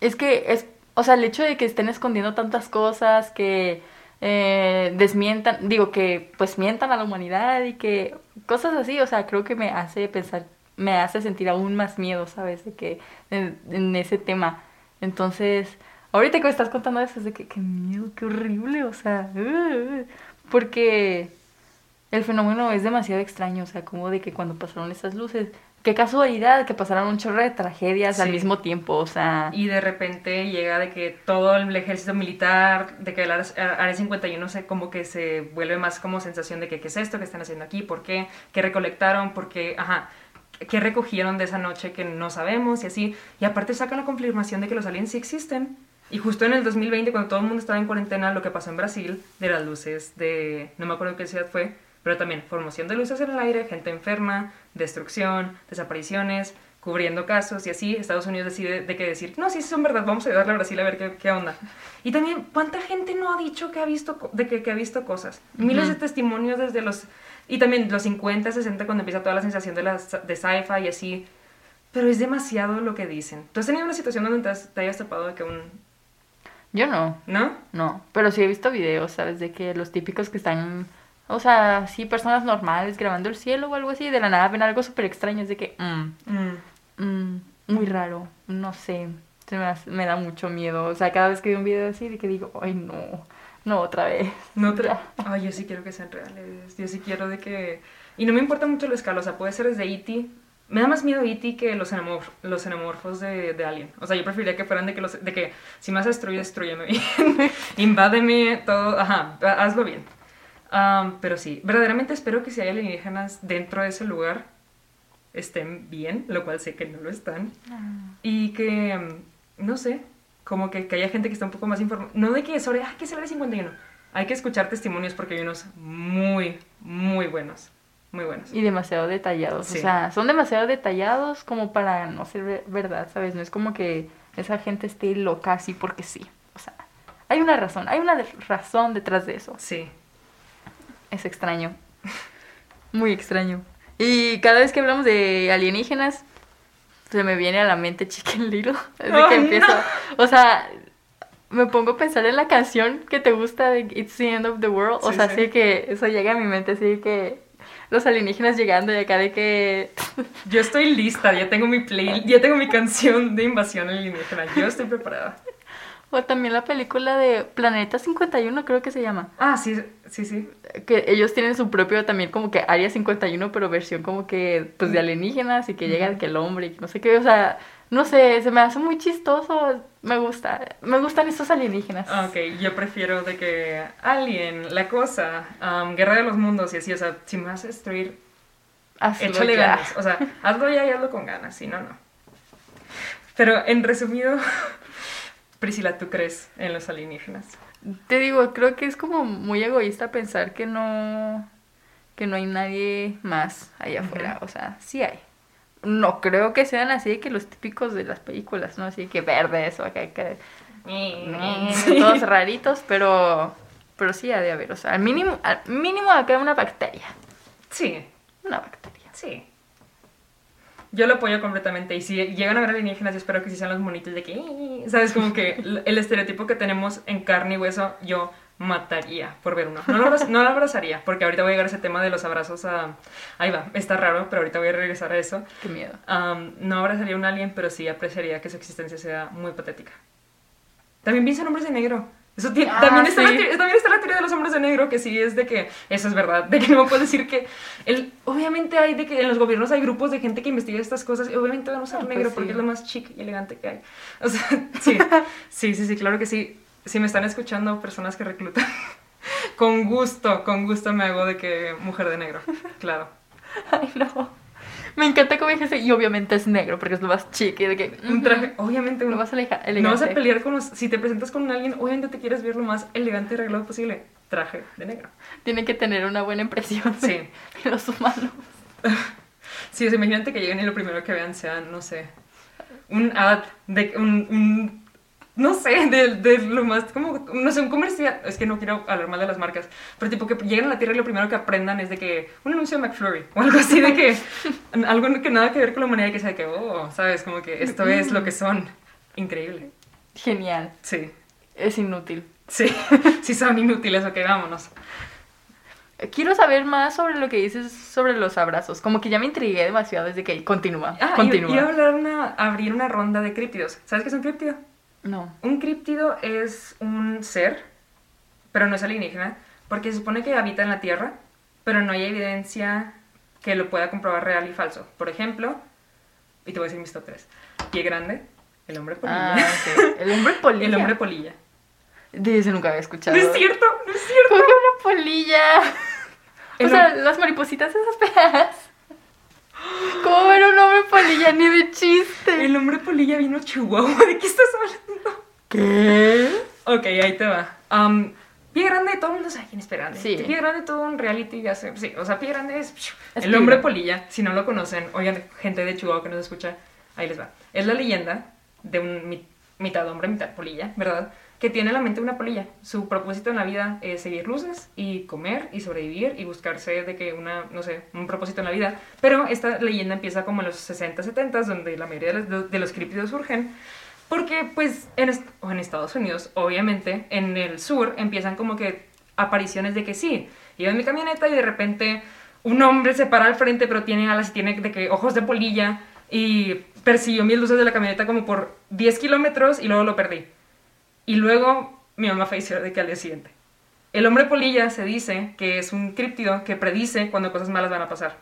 es que es, o sea, el hecho de que estén escondiendo tantas cosas, que eh, desmientan, digo que pues mientan a la humanidad y que cosas así, o sea, creo que me hace pensar, me hace sentir aún más miedo, ¿sabes? De que en, ese tema. Entonces, ahorita que me estás contando eso, es de que qué miedo, qué horrible, o sea, porque el fenómeno es demasiado extraño, o sea, como de que cuando pasaron esas luces, qué casualidad que pasaron un chorro de tragedias al mismo tiempo, o sea, Y de repente llega de que todo el ejército militar, de que el área área 51 se, como que se vuelve más como sensación de que qué es esto que están haciendo aquí, por qué, qué recolectaron, por qué, ajá, qué recogieron de esa noche que no sabemos y así. Y aparte sacan la confirmación de que los aliens sí existen. Y justo en el 2020, cuando todo el mundo estaba en cuarentena, lo que pasó en Brasil, de las luces de, no me acuerdo qué ciudad fue, pero también formación de luces en el aire, gente enferma, destrucción, desapariciones, cubriendo casos y así Estados Unidos decide de que decir, no, sí, sí son verdad, vamos a ayudarle a Brasil a ver qué, qué onda. Y también, ¿cuánta gente no ha dicho que ha visto, de que, que ha visto cosas? Miles de Ujú. testimonios desde los, y también los 50, 60, cuando empieza toda la sensación de, las, de sci-fi y así. Pero es demasiado lo que dicen. ¿Tú has tenido una situación donde te, has- te hayas tapado de que un... yo no, ¿No? no, pero sí he visto videos, ¿sabes? De que los típicos que están, o sea, sí, personas normales grabando el cielo o algo así, de la nada ven algo súper extraño, es de que, mm, Mm. Mm, muy raro, no sé, se me, hace- me da mucho miedo. O sea, cada vez que veo un video así, de que digo, ay no, no otra vez. No tra- Ya. Ay, yo sí quiero que sean reales. Yo sí quiero de que... Y no me importa mucho la escala, o sea, puede ser desde E.T. Me da más miedo E.T. que los, xenomorf- los xenomorfos de, de Alien. O sea, yo preferiría que fueran de que, los, de que si me vas a destruir, destruyeme [LAUGHS] bien. Invádeme todo. Ajá, hazlo bien. Am, pero sí, verdaderamente espero que si hay alienígenas dentro de ese lugar estén bien, lo cual sé que no lo están. Y que, mm, no sé, como que, que haya gente que está un poco más informada. No de que sobre, ah, que es el área 51. Hay que escuchar testimonios porque hay unos muy, muy buenos. Muy buenos. Y demasiado detallados, Sí. o sea, son demasiado detallados como para no ser ve- verdad, ¿sabes? No es como que esa gente esté loca así porque sí. O sea, hay una razón, hay una razón detrás de eso. Sí. Es extraño. [LAUGHS] Muy extraño. Y cada vez que hablamos de alienígenas, se me viene a la mente Chicken Little. [LAUGHS] Desde que empiezo. O sea, me pongo a pensar en la canción que te gusta de It's the End of the World. o sea, sí. así que eso llega a mi mente, así que los alienígenas llegando y acá de que... Yo estoy lista, ya tengo mi play, ya tengo mi canción de invasión alienígena. Yo estoy preparada. O también la película de Planeta 51, creo que se llama. Ah, sí, sí, sí. Que ellos tienen su propio también como que Área 51, pero versión como que pues de alienígenas y que llega que el hombre y que no sé qué, o sea, no sé, se me hace muy chistoso, me gusta, me gustan estos alienígenas. Ok, yo prefiero de que Alien, la cosa, um, Guerra de los Mundos y así, o sea, si me vas a destruir, Hazlo échale ya. ganas. O sea, hazlo ya y hazlo con ganas, si no, no. Pero en resumido, Priscila, ¿tú crees en los alienígenas? Te digo, creo que es como muy egoísta pensar que no que no hay nadie más allá afuera, o sea, sí hay. No creo que sean así que los típicos de las películas, ¿no? Así que verdes o acá, acá Sí. [LAUGHS] todos raritos, pero pero sí ha de haber, o sea, al mínimo al mínimo acá una bacteria, Sí, una bacteria. sí. Yo lo apoyo completamente. Y si llegan a ver alienígenas, yo espero que sí sean los monitos de que. ¿Sabes? Como que [LAUGHS] el estereotipo que tenemos en carne y hueso, yo mataría por ver uno. No lo, no lo abrazaría, porque ahorita voy a llegar a ese tema de los abrazos a. Ahí va, está raro, pero ahorita voy a regresar a eso. Qué miedo. Am, no abrazaría a un alien, pero sí apreciaría que su existencia sea muy patética. También pienso en hombres de negro. Eso tiene- Ah, también, está la sí. también está la teoría de los hombres de negro, que sí es de que eso es verdad, de que no puedes decir que... El, obviamente hay de que en los gobiernos hay grupos de gente que investiga estas cosas y obviamente van a usar Ah, pues negro sí. porque es lo más chic y elegante que hay. O sea, [LAUGHS] sí, sí, sí, sí, claro que sí. Si me están escuchando personas que reclutan, [LAUGHS] con gusto, con gusto me hago de que mujer de negro, claro. [LAUGHS] Ay, no. Me encanta como dijiste, y obviamente es negro, porque es lo más chique, de que... Un traje, obviamente Lo más elegante. No vas a pelear con los... Si te presentas con alguien, obviamente te quieres ver lo más elegante y arreglado posible. Traje de negro. Tiene que tener una buena impresión Sí. de [LAUGHS] de los humanos. [LAUGHS] Sí, o sea, imagínate que lleguen y lo primero que vean sea, no sé, un ad de un... un- no sé, de, de lo más como, no sé, un comercial, es que no quiero hablar mal de las marcas, pero tipo que lleguen a la Tierra y lo primero que aprendan es de que un anuncio de McFlurry o algo así de que, [LAUGHS] algo que nada que ver con la humanidad, que sea de que, oh, sabes, como que esto es lo que son. Increíble. Genial. Sí, Es inútil. sí, [LAUGHS] sí son inútiles, ok, vámonos. Quiero saber más sobre lo que dices sobre los abrazos. Como que ya me intrigué demasiado desde que continúa. Ah, continúa. a hablar una, abrir una ronda de críptidos. ¿Sabes qué es un críptido? No. Un críptido es un ser, pero no es alienígena, porque se supone que habita en la Tierra, pero no hay evidencia que lo pueda comprobar real y falso. Por ejemplo, y te voy a decir mis top 3. Pie grande, el hombre polilla. Ah. [LAUGHS] El hombre polilla. el hombre polilla. De ese nunca había escuchado. No es cierto, no es cierto. ¿Cómo una polilla? [LAUGHS] El o sea, las maripositas esas feas. ¿Cómo ver un hombre polilla? Ni de chiste. El hombre polilla vino a Chihuahua. ¿De qué estás hablando? ¿Qué? Ok, ahí te va. Am, pie grande, todo el mundo sabe quién es Pie Grande. Sí. Pie grande, todo un reality, sé. Sí, o sea, Pie grande es, Es el Pie hombre Grande. polilla. Si no lo conocen, oigan, gente de Chihuahua que nos escucha, ahí les va. Es la leyenda de un mi- mitad hombre, mitad polilla, ¿verdad? Que tiene en la mente una polilla. Su propósito en la vida es seguir luces y comer y sobrevivir y buscarse de que una, no sé, un propósito en la vida. Pero esta leyenda empieza como en los 60, 70, donde la mayoría de los, de críptidos surgen. Porque, pues, en, en Estados Unidos, obviamente, en el sur empiezan como que apariciones de que sí, iba en mi camioneta y de repente un hombre se para al frente, pero tiene alas y tiene de que ojos de polilla y persiguió mis luces de la camioneta como por 10 kilómetros y luego lo perdí. Y luego mi mamá falleció de que al día siguiente. El hombre polilla se dice que es un críptido que predice cuando cosas malas van a pasar.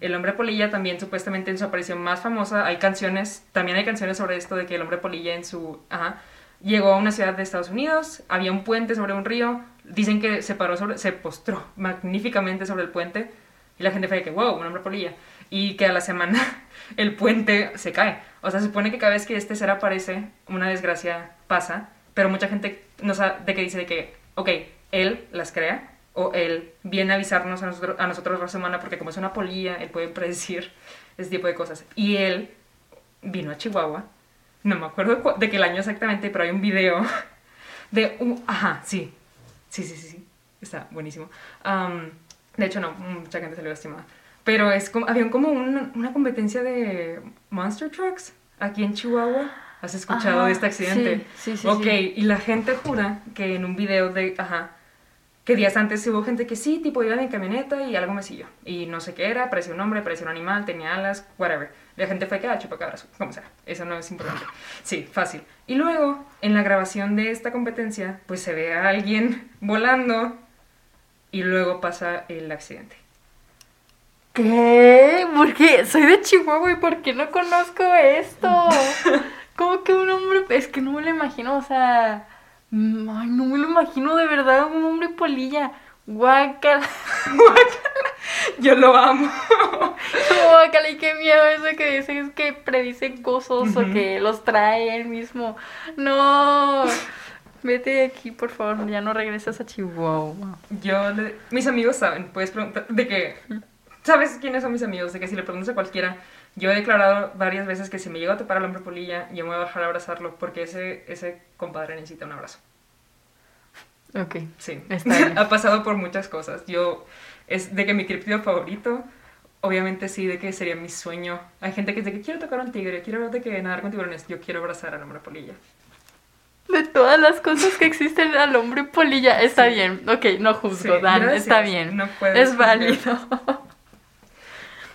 El hombre polilla también supuestamente en su aparición más famosa hay canciones, también hay canciones sobre esto de que el hombre polilla en su, ajá, llegó a una ciudad de Estados Unidos, había un puente sobre un río, dicen que se paró sobre, se postró magníficamente sobre el puente y la gente fue de que, wow, un hombre polilla, y que a la semana [LAUGHS] el puente se cae. O sea, se supone que cada vez que este ser aparece, una desgracia pasa, pero mucha gente no sabe de qué dice de que, ok, él las crea, o él viene a avisarnos a nosotros, a nosotros raza humana, porque como es una polilla, él puede [LAUGHS] predecir ese tipo de cosas. Y él vino a Chihuahua, no me acuerdo cu- de qué año exactamente, pero hay un video [LAUGHS] de un... Ajá, sí, sí, sí, sí, sí, está buenísimo. Am, de hecho, no, mucha gente salió lastimada. Pero es como, había como un- una competencia de Monster Trucks aquí en Chihuahua. ¿Has escuchado Ajá, de este accidente? sí, sí, sí, Ok, sí. y la gente jura que en un video de, ajá, que días antes hubo gente que sí, tipo iba en camioneta y algo me siguió. Y no sé qué era, parecía un hombre, parecía un animal, tenía alas, whatever. La gente fue que, ah, chupacabras, como sea. Eso no es importante. Sí, fácil. Y luego, en la grabación de esta competencia, pues se ve a alguien [LAUGHS] volando y luego pasa el accidente. ¿Qué? ¿Por qué? Soy de Chihuahua y ¿por qué no conozco esto? [LAUGHS] ¿Cómo que un hombre? Es que no me lo imagino, o sea. mm, Ay, no me lo imagino de verdad, un hombre polilla. [LAUGHS] Guácala. Yo lo amo. [LAUGHS] Guácala, y qué miedo eso que dicen es que predicen cosas o que los trae él mismo. No. Vete de aquí, por favor, ya no regresas a Chihuahua. Yo, le- mis amigos saben, puedes preguntar, de que, ¿sabes quiénes son mis amigos? De que si le preguntas a cualquiera, yo he declarado varias veces que si me llego a topar al hombre polilla, yo me voy a bajar a abrazarlo, porque ese, ese compadre necesita un abrazo. Ok. Sí, Está bien. [LAUGHS] ha pasado por muchas cosas. Yo, es de que mi criptido favorito, obviamente sí, de que sería mi sueño. Hay gente que dice que quiero tocar a un tigre, quiero de que nadar con tiburones, yo quiero abrazar al hombre polilla. De todas las cosas que existen al hombre polilla, está bien. Ok, no juzgo, Sí, Dan, gracias. está bien. No puedes es válido. [LAUGHS]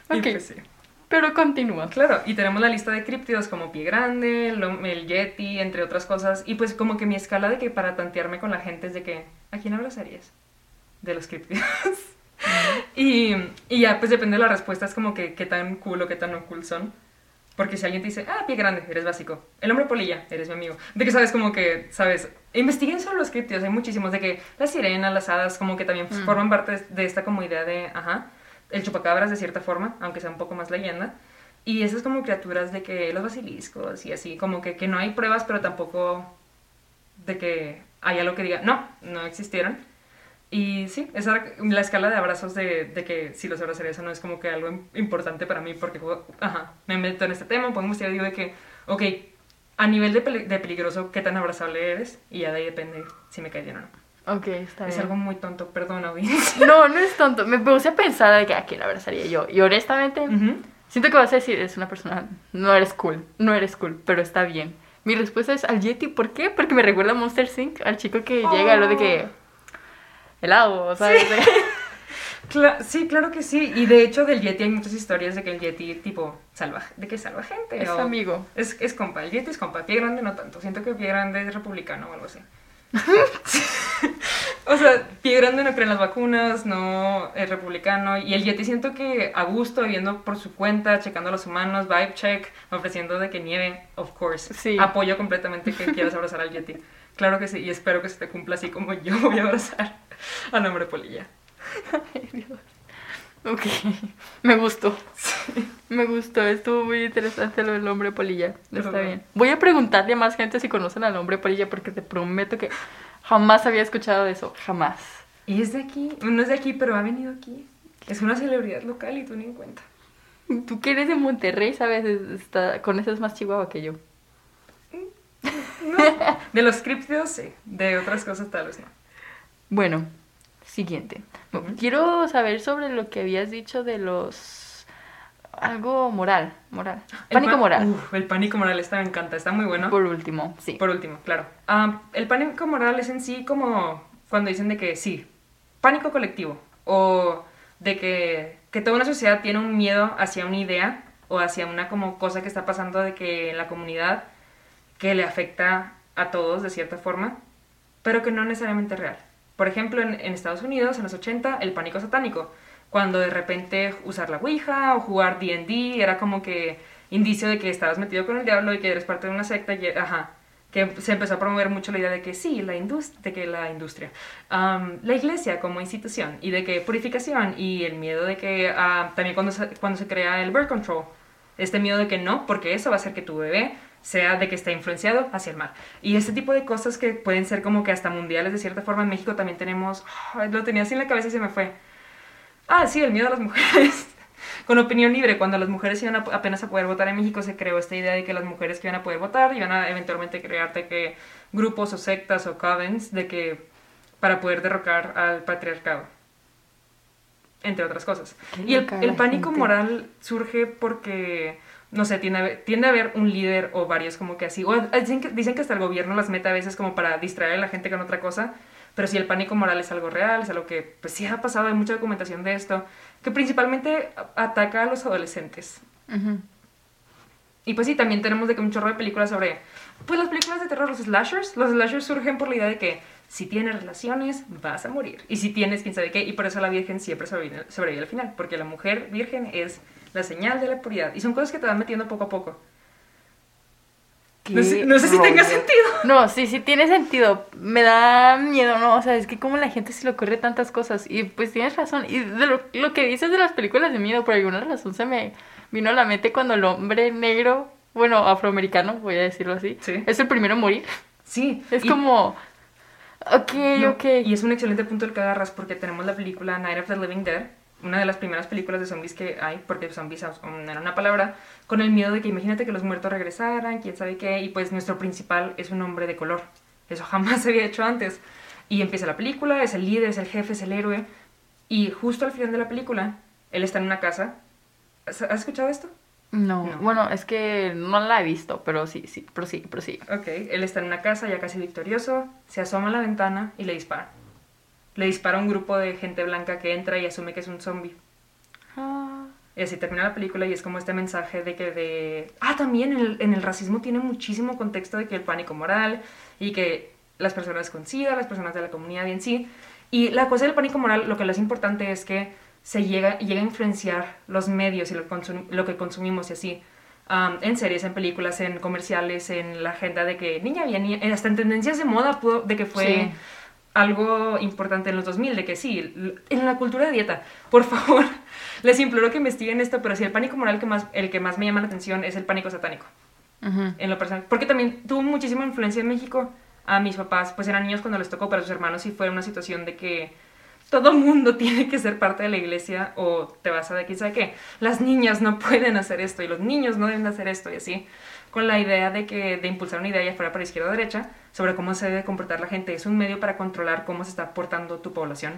Ok, pues sí. Pero continúa. Claro, y tenemos la lista de críptidos como Pie Grande, el, el Yeti, entre otras cosas. Y pues como que mi escala de que para tantearme con la gente es de que, ¿a quién abrazarías? De los críptidos. [LAUGHS] y, y ya, pues depende de la respuesta, es como que qué tan cool o qué tan no cool son. Porque si alguien te dice, ah, pie grande, eres básico. El hombre polilla, eres mi amigo. De que sabes como que, sabes, investiguen sobre los críptidos, hay muchísimos. De que las sirenas, las hadas, como que también pues, Mm. forman parte de esta como idea de, ajá, el chupacabras de cierta forma, aunque sea un poco más leyenda. Y esas como criaturas de que los basiliscos y así, como que, que no hay pruebas, pero tampoco de que haya lo que diga, no, no existieron. Y sí, esa la escala de abrazos de, de que si los abrazaría eso no es como que algo im- importante para mí porque, ajá, me meto en este tema, pongo y digo de que, ok, a nivel de, de peligroso, ¿qué tan abrazable eres? Y ya de ahí depende si me cae bien o no. Ok, está Es bien. algo muy tonto, perdón, audiencia. [LAUGHS] No, no es tonto. Me puse a pensar de que a quién abrazaría yo. Y honestamente, siento que vas a decir, es una persona, no eres cool, no eres cool, pero está bien. Mi respuesta es al Yeti. ¿Por qué? Porque me recuerda a Monster Inc. Al chico que llega, lo de que... Helado, ¿sabes? [LAUGHS] Cla- sí, claro que sí. Y de hecho del Yeti hay muchas historias de que el Yeti tipo salva, de que salva gente. Es o- amigo. Es, es compa, el Yeti es compa, Pie Grande no tanto. Siento que Pie Grande es republicano o algo así. [LAUGHS] o sea, Pie Grande no cree en las vacunas, no es republicano. Y el Yeti siento que a gusto, viviendo por su cuenta, checando a los humanos, vibe check, ofreciendo de que nieve, of course. Sí. Apoyo completamente que quieras abrazar al Yeti. Claro que sí, y espero que se te cumpla así como yo voy a abrazar al hombre polilla. [LAUGHS] Ay, Dios. Ok, [LAUGHS] me gustó. [LAUGHS] Me gustó, estuvo muy interesante lo del hombre polilla. Está bien. Voy a preguntarle a más gente si conocen al hombre polilla porque te prometo que jamás había escuchado de eso. Jamás. Y es de aquí, no es de aquí, pero ha venido aquí. Es una celebridad local y tú ni en cuenta. Tú que eres de Monterrey, sabes, Está, conoces más Chihuahua que yo. De los críptidos, sí. De otras cosas, tal vez no. Bueno, siguiente. Quiero saber sobre lo que habías dicho de los... Algo moral, moral. El Pánico moral. Uf, el pánico moral, esta me encanta, está muy bueno. Por último, sí. Por último, claro. Ah, el pánico moral es en sí como cuando dicen de que sí, pánico colectivo. O de que, que toda una sociedad tiene un miedo hacia una idea o hacia una como cosa que está pasando de que en la comunidad que le afecta a todos de cierta forma, pero que no necesariamente es real. Por ejemplo, en, Estados Unidos, en los 80, el pánico satánico. Cuando de repente usar la Ouija o jugar D&D era como que indicio de que estabas metido con el diablo y que eres parte de una secta ajá, que se empezó a promover mucho la idea de que sí, la de que la industria, la iglesia como institución y de que purificación y el miedo de que ah, también cuando se, cuando se crea el birth control, este miedo de que no, porque eso va a hacer que tu bebé sea de que está influenciado hacia el mal. Y este tipo de cosas que pueden ser como que hasta mundiales de cierta forma. En México también tenemos, ay, lo tenía así en la cabeza y se me fue. Ah, sí, el miedo a las mujeres. [LAUGHS] Con opinión libre, cuando las mujeres iban a- apenas a poder votar en México, se creó esta idea de que las mujeres que iban a poder votar iban a eventualmente crear de que grupos o sectas o covens de que para poder derrocar al patriarcado. entre otras cosas. Y el, el pánico gente. moral surge porque, no sé, tiende a, tiende a haber un líder o varios como que así. O dicen que, dicen que hasta el gobierno las mete a veces como para distraer a la gente con otra cosa. Pero si el pánico moral es algo real, es algo que pues sí ha pasado, hay mucha documentación de esto, que principalmente ataca a los adolescentes. Y pues sí, también tenemos de que un chorro de películas sobre... Pues las películas de terror, los slashers. Los slashers surgen por la idea de que si tienes relaciones, vas a morir. Y si tienes, quién sabe qué. Y por eso la virgen siempre sobrevive, sobrevive al final. Porque la mujer virgen es la señal de la puridad. Y son cosas que te van metiendo poco a poco. No sé, no sé si tenga sentido. No, sí, sí tiene sentido. Me da miedo, ¿no? O sea, es que como la gente se le ocurre tantas cosas. Y pues tienes razón. Y de lo, lo que dices de las películas de miedo, por alguna razón se me vino a la mente cuando el hombre negro, bueno, afroamericano, voy a decirlo así, Sí. es el primero en morir. Sí. Es y- como... Ok, no, ok. Y es un excelente punto el que agarras porque tenemos la película Night of the Living Dead, una de las primeras películas de zombies que hay, porque zombies era una palabra, con el miedo de que imagínate que los muertos regresaran, quién sabe qué, y pues nuestro principal es un hombre de color. Eso jamás [LAUGHS] se había hecho antes. Y empieza la película, es el líder, es el jefe, es el héroe, y justo al final de la película, él está en una casa. ¿Has has escuchado esto? No, No. bueno, es que no la he visto, pero sí, sí, prosigue, prosigue. Ok, él está en una casa ya casi victorioso, se asoma a la ventana y le dispara. Le dispara a un grupo de gente blanca que entra y asume que es un zombie. Ah, Y así termina la película y es como este mensaje de que de... Ah, también en el, en el racismo tiene muchísimo contexto de que el pánico moral y que las personas con SIDA, las personas de la comunidad y en sí. Y la cosa del pánico moral, lo que es importante es que se llega, llega a influenciar los medios y lo, que consumimos y así. Am, en series, en películas, en comerciales, en la agenda de que niña bien, niña- hasta en tendencias de moda pudo, de que fue Sí. algo importante en los 2000, de que sí, en la cultura de dieta, por favor, [LAUGHS] les imploro que investiguen esto, pero sí, el pánico moral que más, el que más me llama la atención es el pánico satánico, en lo personal, porque también tuvo muchísima influencia en México, a mis papás, pues eran niños cuando les tocó, pero a sus hermanos sí fue una situación de que todo mundo [LAUGHS] tiene que ser parte de la iglesia o te vas a de quién sabe qué, las niñas no [LAUGHS] pueden hacer esto y los niños no deben de hacer esto y así, con la idea de que de impulsar una idea ya fuera para izquierda o derecha sobre cómo se debe comportar la gente. Es un medio para controlar cómo se está portando tu población.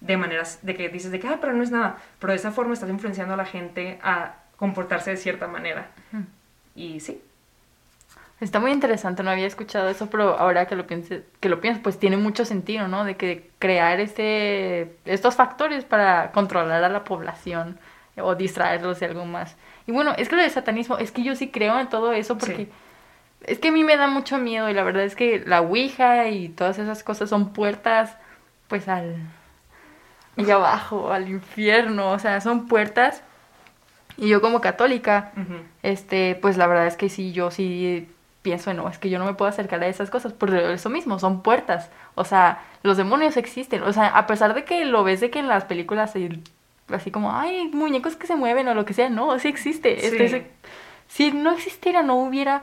De maneras de que dices de que, ah, pero no es nada. Pero de esa forma estás influenciando a la gente a comportarse de cierta manera. Y sí, Está muy interesante, no había escuchado eso, pero ahora que lo piense, que lo pienso, pues tiene mucho sentido, ¿no? De que crear este, estos factores para controlar a la población o distraerlos de algo más. Y bueno, es que lo de satanismo, es que yo sí creo en todo eso porque Sí. es que a mí me da mucho miedo y la verdad es que la Ouija y todas esas cosas son puertas, pues al allá abajo, al infierno, o sea, son puertas. Y yo como católica, este, pues la verdad es que sí, yo sí pienso, no, es que yo no me puedo acercar a esas cosas por eso mismo, son puertas. O sea, los demonios existen. O sea, a pesar de que lo ves de que en las películas así como, ay, muñecos que se mueven o lo que sea, no, sí existe. Este, si no existiera, no hubiera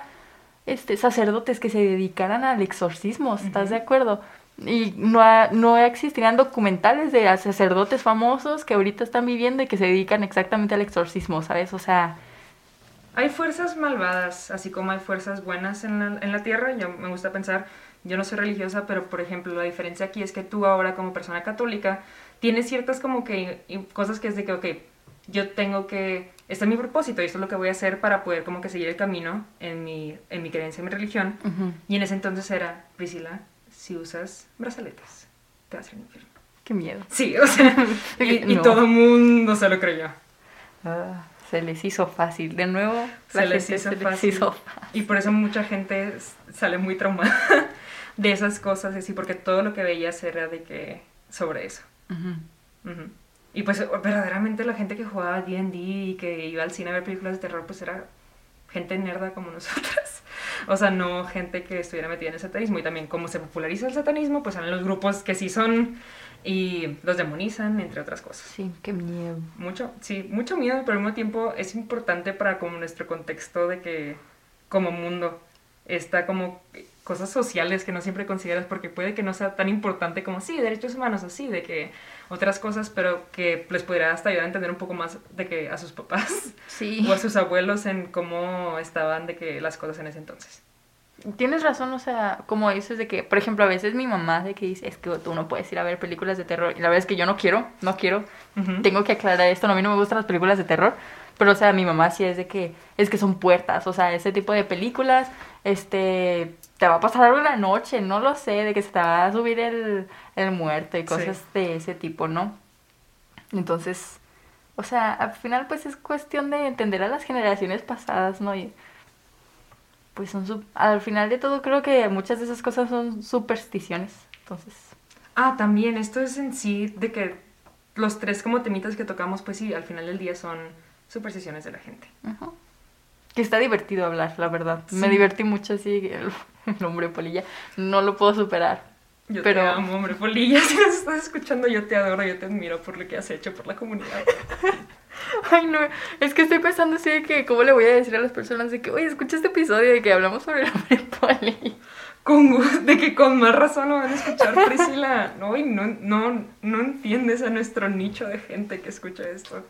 este, sacerdotes que se dedicaran al exorcismo, ¿estás de acuerdo? Y no, ha- no existirían documentales de sacerdotes famosos que ahorita están viviendo y que se dedican exactamente al exorcismo, ¿sabes? O sea, Hay fuerzas malvadas, así como hay fuerzas buenas en la, en la tierra. Yo me gusta pensar, yo no soy religiosa, pero por ejemplo, la diferencia aquí es que tú ahora como persona católica tienes ciertas como que cosas que es de que, ok, yo tengo que, este es mi propósito y esto es lo que voy a hacer para poder como que seguir el camino en mi, en mi creencia, en mi religión. Y en ese entonces era, Priscila, si usas brazaletes, te vas al infierno. qué miedo. Sí, o sea, [LAUGHS] y, y todo el mundo se lo creyó. Ah, se les hizo fácil. De nuevo, se les hizo se les fácil. hizo fácil. Y por eso mucha gente sale muy traumada [LAUGHS] de esas cosas, y así, porque todo lo que veías era de que sobre eso. Y pues verdaderamente la gente que jugaba D&D y que iba al cine a ver películas de terror, pues era gente nerda como [LAUGHS] nosotras. [LAUGHS] O sea, no gente que estuviera metida en el satanismo. Y también como se populariza el satanismo, pues salen los grupos que sí son y los demonizan, entre otras cosas. Sí, qué miedo. Mucho, sí, mucho miedo, pero al mismo tiempo es importante para como nuestro contexto de que como mundo está como cosas sociales que no siempre consideras porque puede que no sea tan importante como sí, derechos humanos así, de que otras cosas, pero que les podría hasta ayudar a entender un poco más de que a sus papás Sí. [LAUGHS] o a sus abuelos en cómo estaban de que las cosas en ese entonces. Tienes razón, o sea, como dices de que, por ejemplo, a veces mi mamá de que dice, es que tú no puedes ir a ver películas de terror. Y la verdad es que yo no quiero, no quiero. Tengo que aclarar esto, no, a mí no me gustan las películas de terror. Pero, o sea, mi mamá sí es de que, es que son puertas, o sea, ese tipo de películas, este, te va a pasar algo en la noche, no lo sé, de que se te va a subir el, el muerto y cosas Sí. de ese tipo, ¿no? Entonces, o sea, al final pues es cuestión de entender a las generaciones pasadas, ¿no? Y pues son, su- al final de todo creo que muchas de esas cosas son supersticiones, entonces, Ah, también, esto es en sí de que los tres como temitas que tocamos, pues sí, al final del día son supersticiones de la gente. ujú. Que está divertido hablar, la verdad. Me divertí mucho así, el, [LAUGHS] el hombre polilla, no lo puedo superar. Yo Pero- te amo, hombre polilla. [LAUGHS] Si nos estás escuchando, yo te adoro, yo te admiro por lo que has hecho por la comunidad. [LAUGHS] Ay, no, es que estoy pensando así de que, ¿cómo le voy a decir a las personas de que, oye, escucha este episodio de que hablamos sobre el hombre polilla? Con, de que con más razón lo van a escuchar, Priscila. No, y no, no, no entiendes a nuestro nicho de gente que escucha esto.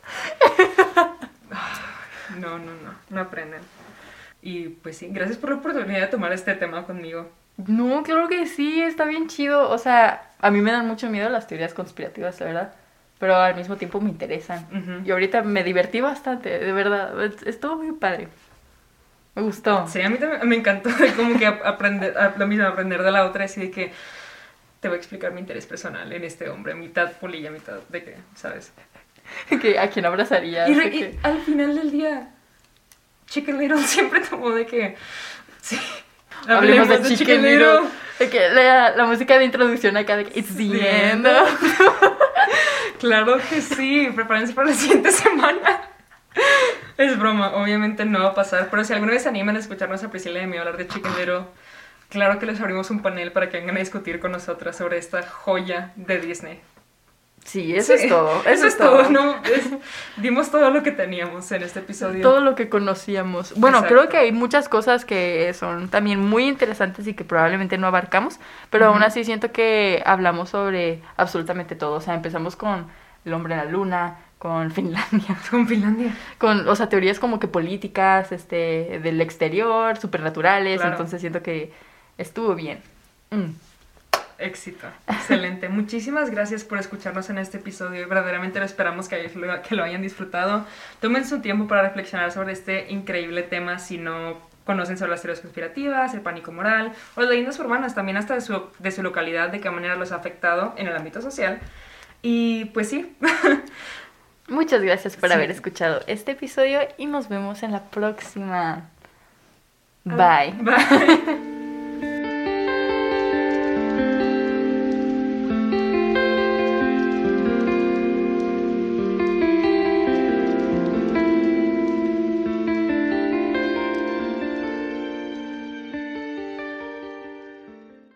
No, no, no, no aprenden. Y pues sí, gracias por la oportunidad de tomar este tema conmigo. No, claro que sí, está bien chido. O sea, a mí me dan mucho miedo las teorías conspirativas, la verdad. Pero al mismo tiempo me interesan. Y ahorita me divertí bastante, de verdad. Es- Estuvo muy padre. Me gustó. Sí, a mí también me encantó [LAUGHS] como que ap- aprender, a- lo mismo, aprender de la otra, así de que te voy a explicar mi interés personal en este hombre, mitad polilla, mitad de que, ¿sabes? [LAUGHS] que a quién abrazaría. Y, re- y al final del día, Chicken Little [LAUGHS] siempre tomó de que, sí, [LAUGHS] Hablemos de Chicken Little. De que la, la música de introducción acá de que It's the The end. end. Claro que sí, prepárense para la siguiente semana. Es broma, obviamente no va a pasar, pero si alguna vez se animan a escucharnos a Priscila y a mí hablar de Chicken Little, claro que les abrimos un panel para que vengan a discutir con nosotras sobre esta joya de Disney. Sí, eso Sí, es todo. Eso, es todo, ¿no? Es- dimos todo lo que teníamos en este episodio. Todo lo que conocíamos. Bueno, Exacto. creo que hay muchas cosas que son también muy interesantes y que probablemente no abarcamos, pero aún Ujú. así siento que hablamos sobre absolutamente todo. O sea, empezamos con el hombre en la luna, con [LAUGHS] Finlandia, Con Finlandia. con, o sea, teorías como que políticas, este, del exterior, supernaturales, Claro. entonces siento que estuvo bien. Mm. Éxito. Excelente. [LAUGHS] Muchísimas gracias por escucharnos en este episodio. Verdaderamente lo esperamos que, lo- que lo hayan disfrutado. Tomen su tiempo para reflexionar sobre este increíble tema si no conocen sobre las teorías conspirativas, el pánico moral o las leyendas urbanas, también hasta de su, de su localidad, de qué manera los ha afectado en el ámbito social. Y pues sí, [LAUGHS] Muchas gracias por Sí. haber escuchado este episodio y nos vemos en la próxima. Bye. Bye. [LAUGHS]